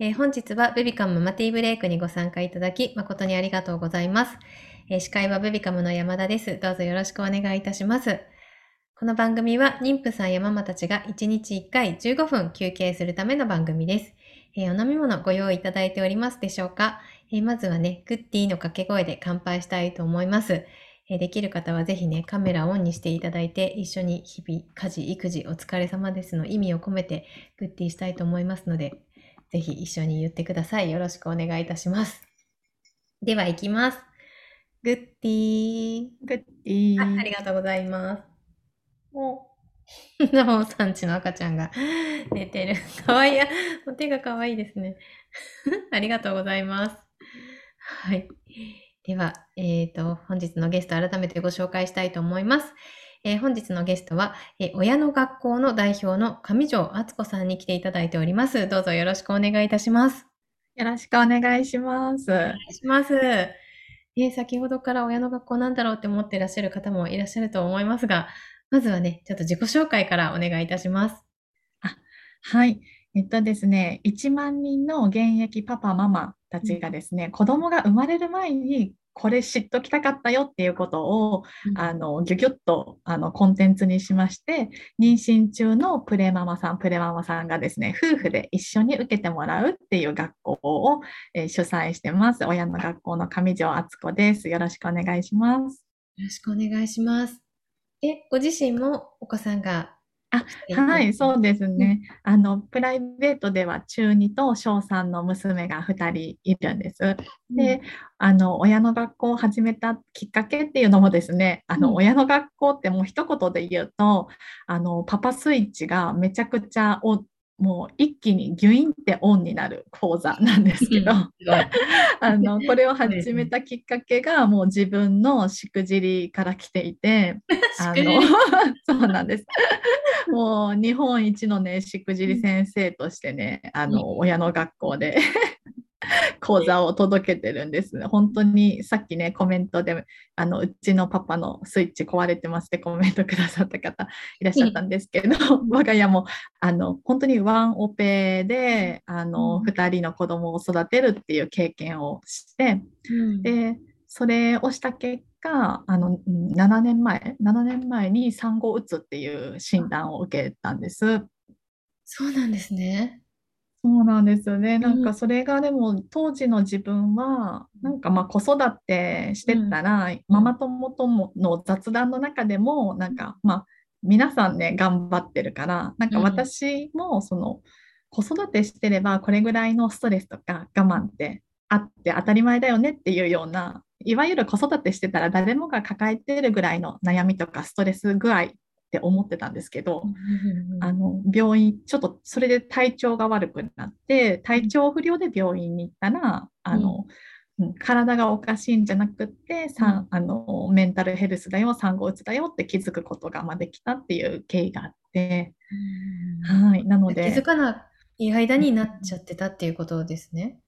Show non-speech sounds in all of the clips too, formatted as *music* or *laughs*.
えー本日はベビカムママティーブレイクにご参加いただき誠にありがとうございます。えー司会はベビカムの山田です。どうぞよろしくお願いいたします。この番組は妊婦さんやママたちが1日1回15分休憩するための番組です。えーお飲み物ご用意いただいておりますでしょうか、えまずはね、グッディの掛け声で乾杯したいと思います。えできる方はぜひね、カメラオンにしていただいて、一緒に日々、家事、育児、お疲れ様ですの意味を込めてグッディしたいと思いますので、ぜひ一緒に言ってください。よろしくお願いいたします。では、行きます。グッディグッディー。あーありがとうございます。おナモさんちの赤ちゃんが *laughs* 寝てる。かわいい。あお手がかわいいですね。*laughs* ありがとうございます。はい。では、えっ、と、本日のゲスト改めてご紹介したいと思います。えー本日のゲストは、えー親の学校の代表の上条敦子さんに来ていただいております。どうぞよろしくお願いいたします。よろしくお願いします。お願いします。えー先ほどから親の学校なんだろうって思っていらっしゃる方もいらっしゃると思いますが、まずはね、ちょっと自己紹介からお願いいたします。はい。えっとですね、1万人の現役パパ、ママたちがですね、子供が生まれる前にこれ知っときたかったよっていうことを、あの、ギュギュッとあのコンテンツにしまして、妊娠中のプレママさん、プレママさんがですね、夫婦で一緒に受けてもらうっていう学校を、えー主催してます。親の学校の上条敦子です。よろしくお願いします。よろしくお願いします。え、ご自身もお子さんがあはい、そうですね。あの、プライベートでは中2と小3の娘が2人いるんです。で、あの、親の学校を始めたきっかけっていうのもですね、あうんの、親の学校ってもう一言で言うと、あの、パパスイッチがめちゃくちゃお、もう一気にギュインってオンになる講座なんですけど、*laughs* あの、これを始めたきっかけがもう自分のしくじりから来ていて、*laughs* あの、*laughs* そうなんです。もう日本一のね、しくじり先生としてね、あの、親の学校で *laughs* 講座を届けてるんです。本当にさっきね、コメントで、あの、うちのパパのスイッチ壊れてますって *laughs* コメントくださった方いらっしゃったんですけど、*laughs* 我が家も、あの、本当にワンオペで、あの、うん二人の子供を育てるっていう経験をして、うんで、それをした結果、あの、うん7年前、7年前に産後うつっていう診断を受けたんです。そうなんですね。そうなんですよね。なん。うんかそれがでも当時の自分は、なんかまあ子育てしてたら、ママ友ともの雑談の中でも、なんかまあ皆さんね、頑張ってるから、なんかうん。私もその子育てしてればこれぐらいのストレスとか我慢ってあって当たり前だよねっていうような、いわゆる子育てしてたら誰もが抱えてるぐらいの悩みとかストレス具合って思ってたんですけど、あの病院、ちょっとそれで体調が悪くなって、体調不良で病院に行ったら、あのうん。体がおかしいんじゃなくって、さあのメンタルヘルスだよ、産後うつだよって気づくことがまあできたっていう経緯があって、うんはい、なの気づで、かない間になっちゃってたっていうことですね。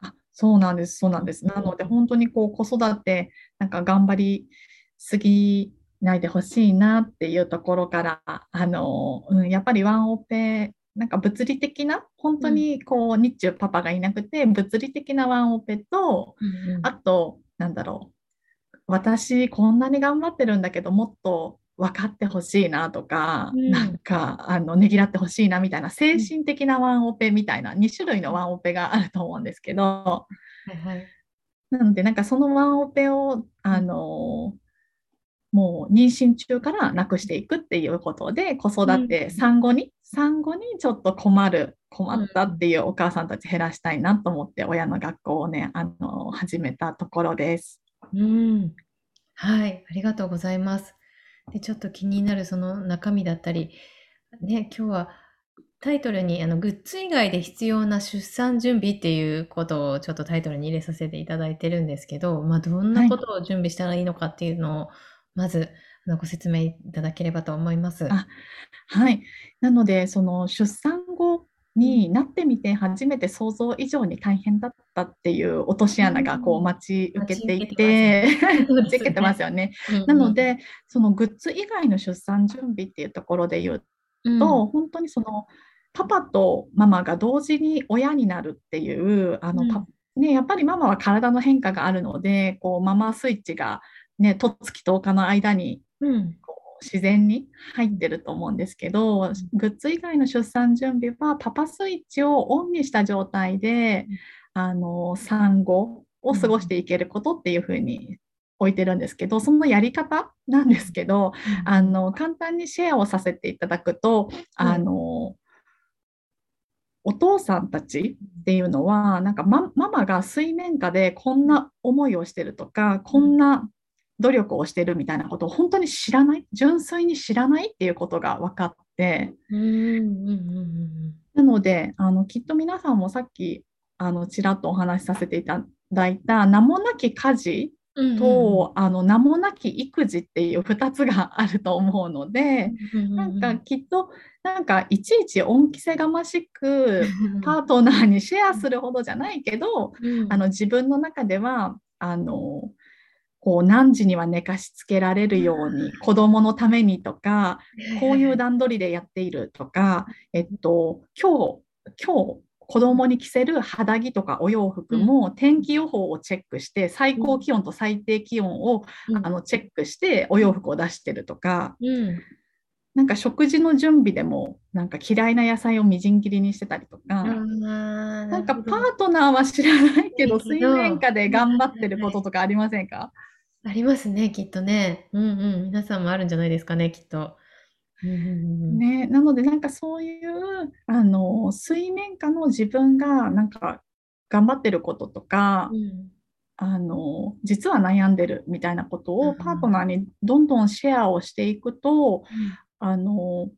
あそうなんです、そうなんです。なので、本当にこう子育て、なんか頑張りすぎないでほしいなっていうところから、あの、うん、やっぱりワンオペ、なんか物理的な、本当にこう日中パパがいなくて、物理的なワンオペと、あと、なんだろう、私こんなに頑張ってるんだけど、もっと分かってほしいなとか、うん。なんか、あの、ねぎらってほしいなみたいな、精神的なワンオペみたいな、2種類のワンオペがあると思うんですけど、はいはい。なので、なんかそのワンオペを、あのもう妊娠中からなくしていくっていうことで、子育て、うん産後に、産後にちょっと困る、困ったっていうお母さんたち減らしたいなと思って、親の学校をね、あの始めたところです。うん。はい、ありがとうございます。で、ちょっと気になるその中身だったり、ね、今日はタイトルにあのグッズ以外で必要な出産準備っていうことをちょっとタイトルに入れさせていただいてるんですけど、まあ、どんなことを準備したらいいのかっていうのを、まずあのご説明いただければと思います。あはい。なので、その出産後になってみて初めて想像以上に大変だったっていう落とし穴がこううん待ち受けていて、待ち受けてますよね。なので、そのグッズ以外の出産準備っていうところで言ううんと、本当にそのパパとママが同時に親になるっていうあの、うんね、やっぱりママは体の変化があるのでこうママスイッチが、ね、とっつき10日の間にうん。こう自然に入ってると思うんですけど、グッズ以外の出産準備はパパスイッチをオンにした状態で、あの産後を過ごしていけることっていうふうに置いてるんですけどそのやり方なんですけど、あの簡単にシェアをさせていただくと、あのお父さんたちっていうのはなんかマママが水面下でこんな思いをしてるとかこんな努力をしてるみたいなことを本当に知らない純粋に知らないっていうことが分かって。うんうんうんなのであのきっと皆さんもさっきあのちらっとお話しさせていただいた名もなき家事うんうん。と、あの名もなき育児っていう2つがあると思うので、なんかきっとなんかいちいち恩着せがましく *laughs* パートナーにシェアするほどじゃないけど、あの自分の中ではあのこう何時には寝かしつけられるように子供のためにとかこういう段取りでやっているとか、えっと、今日今日子供に着せる肌着とかお洋服も天気予報をチェックして最高気温と最低気温をあのチェックしてお洋服を出してるとか、うん。なんか食事の準備でもなんか嫌いな野菜をみじん切りにしてたりとか、ななんかパートナーは知らないけど。水面下で頑張ってることとかありませんか？ありますね、きっとね。うんうん。皆さんもあるんじゃないですかね、きっと。うんうんうんね、なのでなんかそういうあの水面下の自分がなんか頑張ってることとか、うんあの実は悩んでるみたいなことうんをパートナーにどんどんシェアをしていくと、あの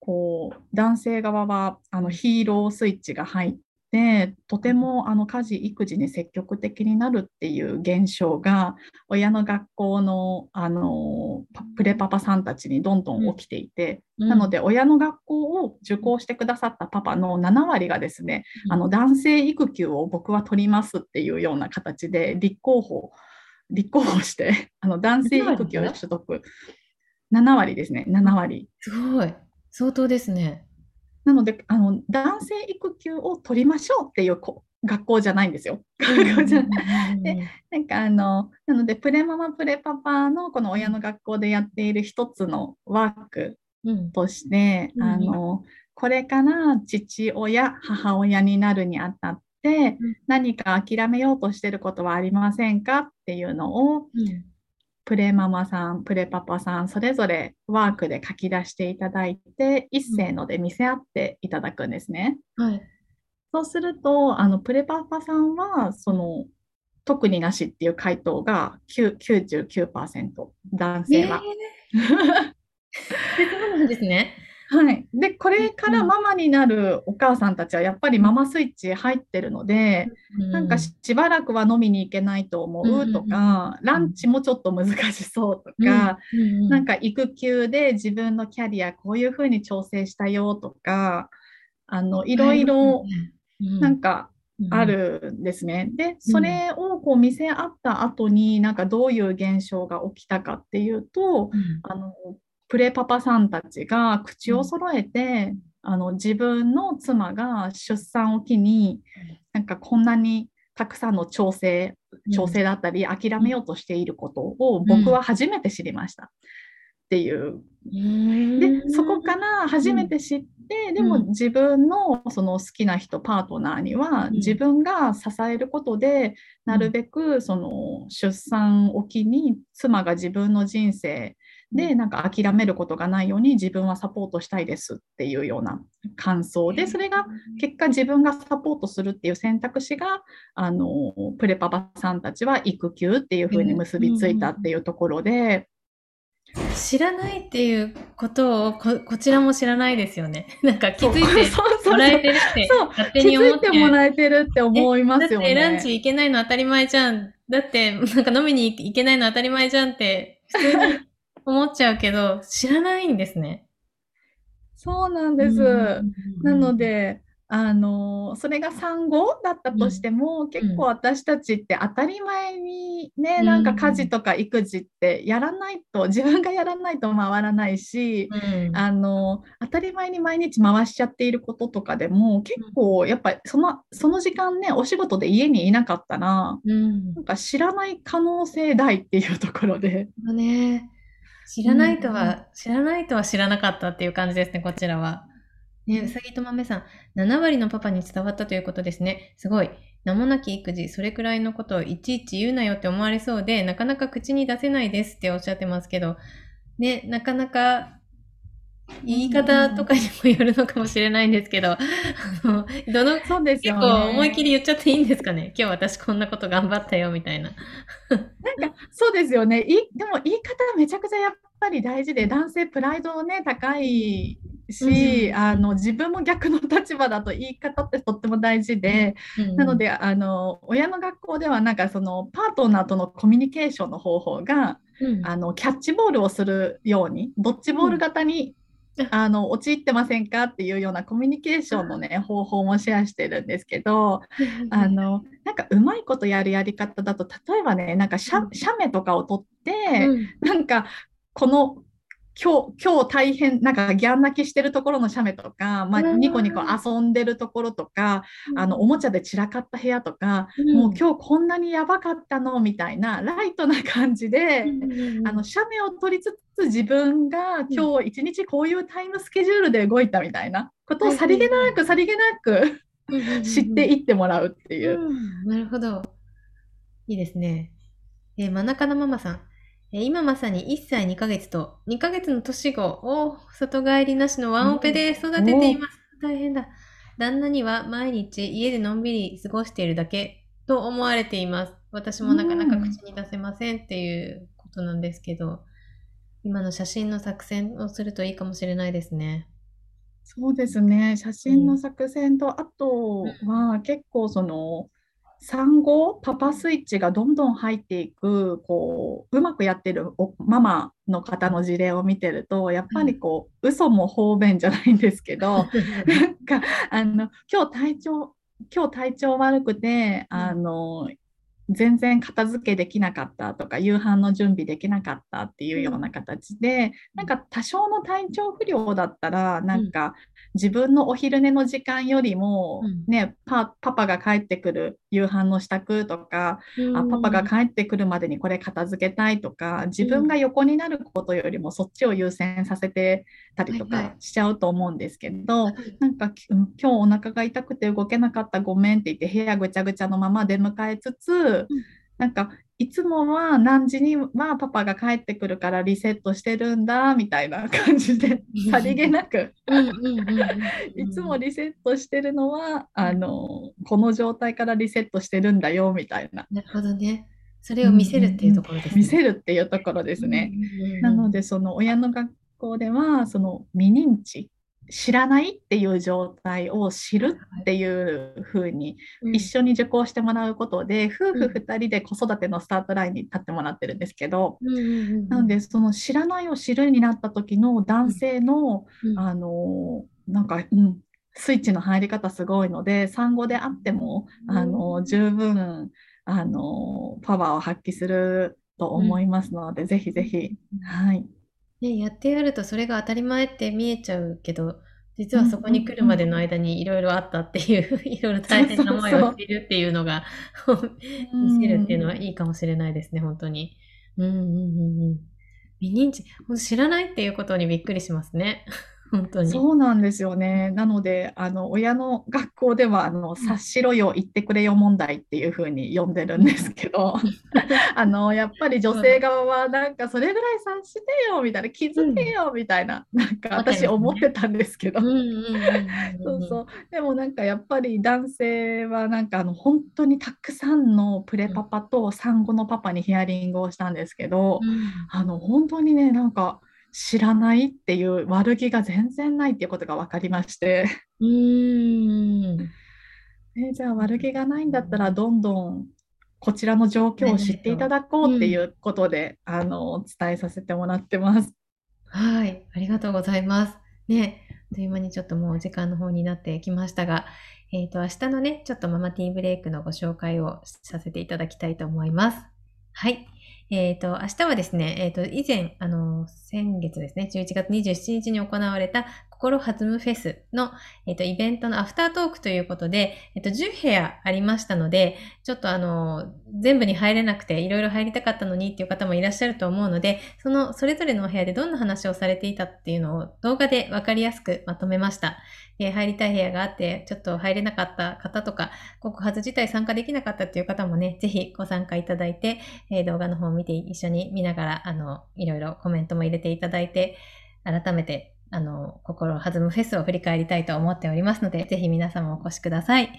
こう男性側はあのヒーロースイッチが入ってとてもあの家事育児に積極的になるっていう現象が親の学校のあのパプレパパさんたちにどんどん起きていて、うん。なので親の学校を受講してくださったパパの7割がですね、うん。あの男性育休を僕は取りますっていうような形で立候補立候補して *laughs* あの男性育休取得。7割ですね7割。すごい。相当ですね。なのであの男性育休を取りましょうっていうこ学校じゃないんですよ。学校じゃないでなんかあのなのでプレママプレパパのこの親の学校でやっている一つのワークうん。として、うん。あのこれから父親母親になるにあたってうん。何か諦めようとしてることはありませんかっていうのをうんプレママさんプレパパさんそれぞれワークで書き出していただいて一斉ので見せ合っていただくんですね。はい。そうするとあのプレパパさんはその特になしっていう回答が9 99%男性は。えー *laughs* そうなんですね。はい、でこれからママになるお母さんたちはやっぱりママスイッチ入ってるので、なんかししばらくは飲みに行けないと思うとか、ランチもちょっと難しそうとか、なんか育休で自分のキャリアこういうふうに調整したよとかあのいろいろなん。かあるんですね。でそれをこう見せ合った後になんかどういう現象が起きたかっていうと、あのプレパパさんたちが口を揃えて、あの自分の妻が出産を機になんかこんなにたくさんの調整調整だったり諦めようとしていることを僕は初めて知りましたっていう。でそこから初めて知って、でも自分のその好きな人パートナーには自分が支えることでなるべくその出産を機に妻が自分の人生でなんか諦めることがないように自分はサポートしたいですっていうような感想でそれが結果自分がサポートするっていう選択肢があのプレパパさんたちは育休っていうふうに結びついたっていうところで。知らないっていうことをここちらも知らないですよね。*laughs* なんか気づいてもらえてるって勝手に思って。気づいてもらえてるって思いますよね。だってランチ行けないの当たり前じゃん。だってなんか飲みに行けないの当たり前じゃんって普通に思っちゃうけど、知らないんですね。そうなんです。なので、あのそれが産後だったとしても、結構私たちって当たり前にね、なんか家事とか育児ってやらないと自分がやらないと回らないし、うん、あの当たり前に毎日回しちゃっていることとかでも結構やっぱりそのその時間ねお仕事で家にいなかったら、うん、なんか知らない可能性大っていうところで。ね、知らないとは、うん、知らないとは知らなかったっていう感じですねこちらは。ね、うさぎと豆さん、7割のパパに伝わったということですね。すごい。名もなき育児、それくらいのことをいちいち言うなよって思われそうで、なかなか口に出せないですっておっしゃってますけど、ね、なかなか言い方とかにもよるのかもしれないんですけど、あの、どの、そうですよ、ね、結構思い切り言っちゃっていいんですかね？今日私こんなこと頑張ったよみたいな。なんか、そうですよね。いでも言い方めちゃくちゃやっぱり大事で、男性プライドね、高いし、うん、あの自分も逆の立場だと言い方ってとっても大事で、うん、なのであの親の学校ではなんかそのパートナーとのコミュニケーションの方法が、うん、あのキャッチボールをするようにドッジボール型に、*laughs* あの陥ってませんかっていうようなコミュニケーションのね方法もシェアしてるんですけどあのなんかうまいことやるやり方だと例えばねなんか写メとかを撮って、なんかこの今日、今日大変、なんかギャン泣きしてるところの写メとか、まあ、ニコニコ遊んでるところとか、あの、おもちゃで散らかった部屋とか、うん、もう今日こんなにやばかったのみたいな、ライトな感じで、うん、あの、写メを撮りつつ、自分が今日一日こういうタイムスケジュールで動いたみたいなことをさりげなく、さりげなく知っていってもらうっていう。なるほど。いいですね。えー、真中のママさん。今まさに1歳2ヶ月と2ヶ月の年子を里帰りなしのワンオペで育てています。大変だ。旦那には毎日家でのんびり過ごしているだけと思われています。私もなかなか口に出せませんっていうことなんですけど、今の写真の作戦をするといいかもしれないですね。そうですね。写真の作戦と、あとは結構その、産後パパスイッチがどんどん入っていくこううまくやってるママの方の事例を見てるとやっぱりこう、うん、嘘も方便じゃないんですけど *laughs* なんかあの今日体調今日体調悪くてあの全然片付けできなかったとか夕飯の準備できなかったっていうような形で、なんか多少の体調不良だったらなんか自分のお昼寝の時間よりも、ね、パパが帰ってくる夕飯の支度とか、あパパが帰ってくるまでにこれ片付けたいとか自分が横になることよりもそっちを優先させてたりとかしちゃうと思うんですけど、なんか今日お腹が痛くて動けなかったごめんって言って部屋ぐちゃぐちゃのまま出迎えつつ、なんかいつもは何時にはパパが帰ってくるからリセットしてるんだみたいな感じでさりげなくいつもリセットしてるのはあのこの状態からリセットしてるんだよみたいな。なるほどね。それを見せるっていうところですね。見せるっていうところですね。なのでその親の学校ではその未認知知らないっていう状態を知るっていうふうに一緒に受講してもらうことで、夫婦2人で子育てのスタートラインに立ってもらってるんですけど、なのでその知らないを知るになった時の男性の、あのなんか、うん、スイッチの入り方すごいので産後であってもあの十分あのパワーを発揮すると思いますので、ぜひぜひ、はい。ね、やってやるとそれが当たり前って見えちゃうけど、実はそこに来るまでの間にいろいろあったっていう、いろいろ大変な思いをしているっていうのが見せるっていうのはいいかもしれないですね、本当に。うんうんうんうん。未認知、知らないっていうことにびっくりしますね。本当に。そうなんですよね。なので、あの親の学校ではあの察しろよ、言ってくれよ問題っていうふうに呼んでるんですけど、*laughs* あのやっぱり女性側はなんかそれぐらい察してよみたいな、気づけよみたいな、なんか私思ってたんですけど、そうそう。でもなんかやっぱり男性はなんかあの本当にたくさんのプレパパと産後のパパにヒアリングをしたんですけど、あの本当にねなんか知らないっていう悪気が全然ないっていうことが分かりましてうん *laughs* えじゃあ悪気がないんだったらどんどんこちらの状況を知っていただこうっていうことで、うん、あの伝えさせてもらってます。はい、ありがとうございます。ね、という間にちょっともうお時間の方になってきましたが、えっ、と、明日のね、ちょっとママティーブレイクのご紹介をさせていただきたいと思います。はい。えっ、と、明日はですね、えっ、と、以前、あの、先月ですね、11月27日に行われた心弾むフェスの、えっ、と、イベントのアフタートークということで、えっ、と、10部屋ありましたので、ちょっとあの、全部に入れなくて、いろいろ入りたかったのにっていう方もいらっしゃると思うので、その、それぞれのお部屋でどんな話をされていたっていうのを動画でわかりやすくまとめました。え入りたい部屋があって、ちょっと入れなかった方とか、告発自体参加できなかったっていう方もね、ぜひご参加いただいて、え動画の方を見て一緒に見ながら、あの、いろいろコメントも入れていただいて、改めて、あの、心弾むフェスを振り返りたいと思っておりますので、ぜひ皆様お越しください。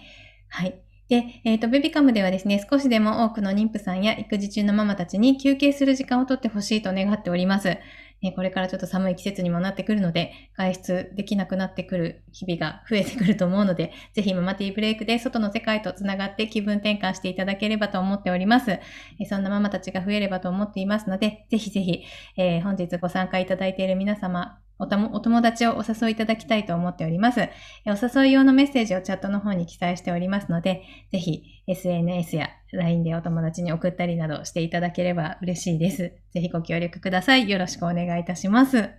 はい。で、えっ、と、ベビカムではですね、少しでも多くの妊婦さんや育児中のママたちに休憩する時間をとってほしいと願っております。えこれからちょっと寒い季節にもなってくるので、外出できなくなってくる日々が増えてくると思うので、ぜひママティーブレイクで外の世界とつながって気分転換していただければと思っております。えそんなママたちが増えればと思っていますので、ぜひぜひ、えー本日ご参加いただいている皆様、おたもお友達をお誘いいただきたいと思っております。お誘い用のメッセージをチャットの方に記載しておりますので、ぜひ SNS や LINE でお友達に送ったりなどしていただければ嬉しいです。ぜひご協力ください。よろしくお願いいたします。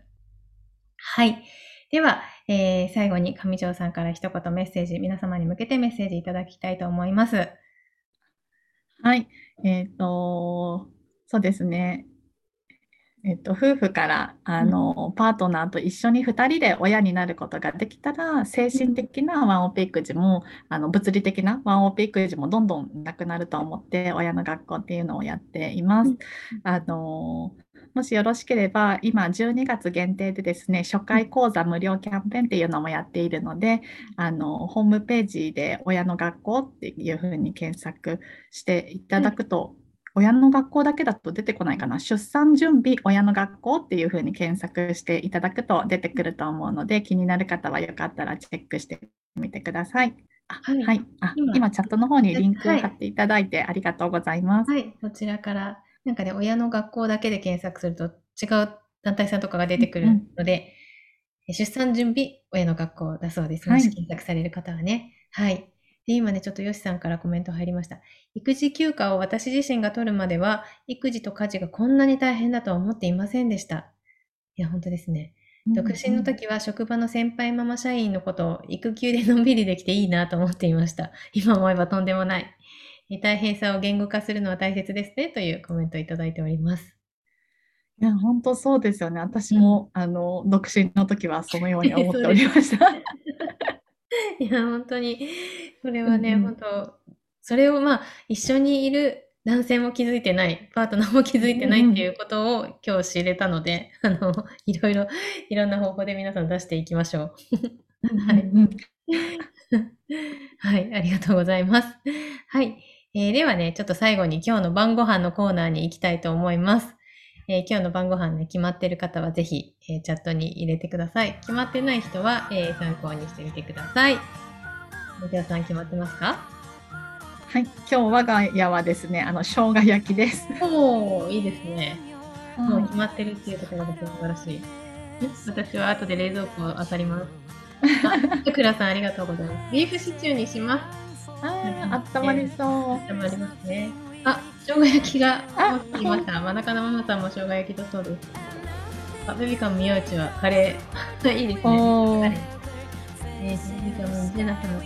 はい。では、えー最後に上条さんから一言メッセージ、皆様に向けてメッセージいただきたいと思います。はい。えっと、そうですね。えっと、夫婦からあの、パートナーと一緒に2人で親になることができたら精神的なワンオペ育児もあの物理的なワンオペ育児もどんどんなくなると思って親の学校っていうのをやっています。あのもしよろしければ今12月限定でですね初回講座無料キャンペーンっていうのもやっているのであのホームページで親の学校っていうふうに検索していただくと、親の学校だけだと出てこないかな出産準備親の学校っていうふうに検索していただくと出てくると思うので気になる方はよかったらチェックしてみてください。あはいはい、あ今今チャットの方にリンクはい貼っていただいてありがとうございます。はい、こちらから、なんかね、親の学校だけで検索すると違う団体さんとかが出てくるので、出産準備親の学校だそうです。はいもし検索される方はね。はい。で、今ね、ちょっとヨシさんからコメント入りました。育児休暇を私自身が取るまでは、育児と家事がこんなに大変だとは思っていませんでした。いや、本当ですね。独身の時は職場の先輩ママ社員のことを育休でのんびりできていいなと思っていました。今思えばとんでもない。え大変さを言語化するのは大切ですねというコメントをいただいております。いや、本当そうですよね。私も、あの、独身の時はそのように思っておりました。*laughs* *laughs* いや、本当に、これはね、うんうん本当、それをまあ、一緒にいる男性も気づいてない、パートナーも気づいてないっていうことを今日知れたので、*laughs* あの、いろいろ、いろんな方法で皆さん出していきましょう。はいうんうん *laughs* はい、ありがとうございます。はい。えーではね、ちょっと最後に今日の晩ご飯のコーナーに行きたいと思います。えー今日の晩ご飯ね、決まってる方はぜひ、えーチャットに入れてください。決まってない人は、えー参考にしてみてください。おじさん決まってますか？はい、今日我が家はですね、あの生姜焼きです。おー、いいですね。もうは決まってるっていうところが素晴らしい。私は後で冷蔵庫を漁ります。あ、さくらさんありがとうございます。ビーフシチューにします。あー、あったまりそう。でもありますね。あ、生姜焼きがあ来ました。真中のママさんも生姜焼きだそうです。あ、ベビカム宮内はカレー。*laughs* いいですね。えー、ベビカムジェナさんの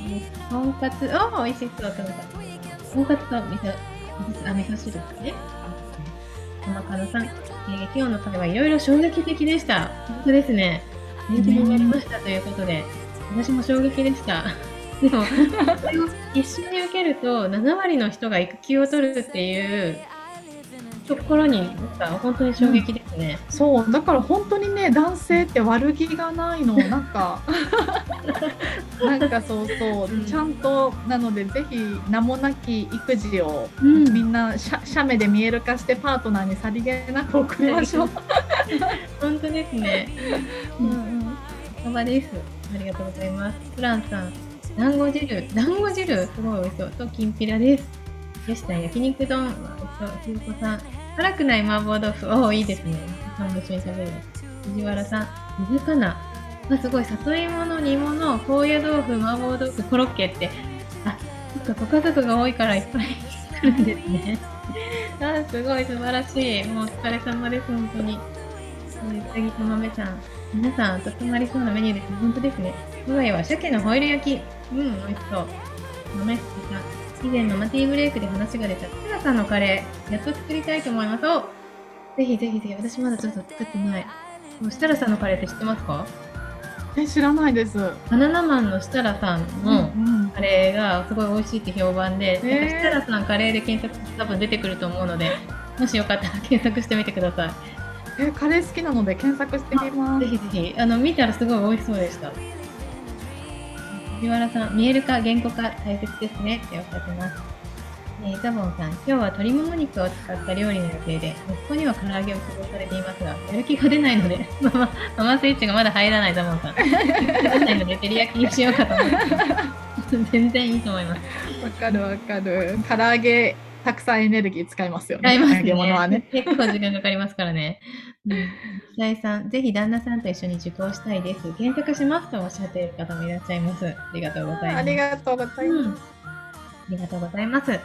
とんかつ、おー、美味しそう、とんかつ。とんかつと味噌、あ、味噌汁ですね。玉かのさん、えー、今日の会はいろいろ衝撃的でした。本当ですね。勉強になりましたということで、私も衝撃でした。でも、それを一緒に受けると、7割の人が育休を取るっていうところに、なんか本当に衝撃ですね。そう、だから本当にね、男性って悪気がないの、なんか。*laughs* なんかそうそう、うんちゃんと、なので、ぜひ名もなき育児を。うんみんな写写メで見える化してパートナーにさりげなく送りましょう。*laughs* 本当ですね。うんうんです。ありがとうございます。フランさん、団子汁、団子汁、すごい美味しそう。と、きんぴらです。よしさん、焼肉丼、美味しそう、ひろこさん、辛くない麻婆豆腐、おお、いいですね。さんも一緒に食べる。藤原さん、水かな。あすごい里芋の煮物。高野豆腐麻婆豆腐コロッケって。あそっかご家族が多いからいっぱい来るんですね。*laughs* あすごい素晴らしい。もうお疲れ様です本当に。うさぎと豆さん。皆さんとってもありそうなメニューですね。本当ですね。我が家は鮭のホイル焼き。うん美味しそう。豆さん以前のマティーブレイクで話が出た設楽さんのカレーやっと作りたいと思います。おぜひぜひぜひ私まだちょっと作ってない。もう設楽さんのカレーって知ってますか？え知らないです。バナナマンの設楽さんのうんカレーがすごい美味しいって評判で、へー。なんか設楽さんカレーで検索多分出てくると思うので、もしよかったら検索してみてください。えカレー好きなので検索してみます。ぜひぜひ、あの見たらすごい美味しそうでした。藤原さん、見える化、言語化大切ですねっておっしゃってます。えー、ザボンさん、今日は鶏もも肉を使った料理の予定で、息子には唐揚げを希望されていますが、やる気が出ないので、*laughs* ママ、ママスイッチがまだ入らないザボンさん。出ないので、照り焼きにしようかと思って。*laughs* 全然いいと思います。わかるわかる。唐揚げたくさんエネルギー使いますよね。使います揚げ物はねね。。結構時間かかりますからね。うん。久井さん、ぜひ旦那さんと一緒に受講したいです。検索しますとおっしゃっている方もいらっしゃいます。ありがとうございます。ありがとうございます。うん。ありがとうございます。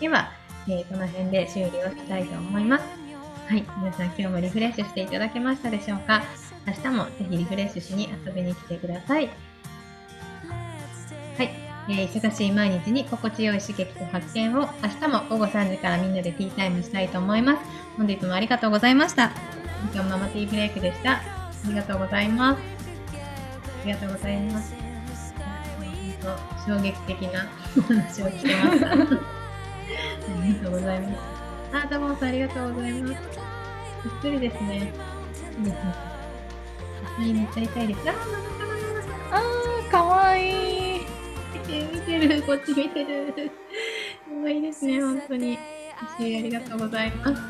では、えーこの辺で終了したいと思います。はい。皆さん今日もリフレッシュしていただけましたでしょうか？明日もぜひリフレッシュしに遊びに来てください。はい。えー忙しい毎日に心地よい刺激と発見を明日も午後3時からみんなでティータイムしたいと思います。本日もありがとうございました。今日ママティーブレイクでした。ありがとうございます。ありがとうございます。本当衝撃的なお話を聞けました。ありがとうございます。あ、ダボンさんありがとうございます。びっくりですね。いいですね。めっちゃ痛いです。あ、ママママママあー、かわいい。見て見てる、こっち見てる。可愛いですね、*laughs* 本当に。私ありがとうございます。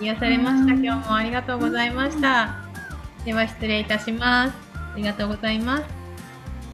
癒されました。うん今日もありがとうございました。では失礼いたします。ありがとうございます。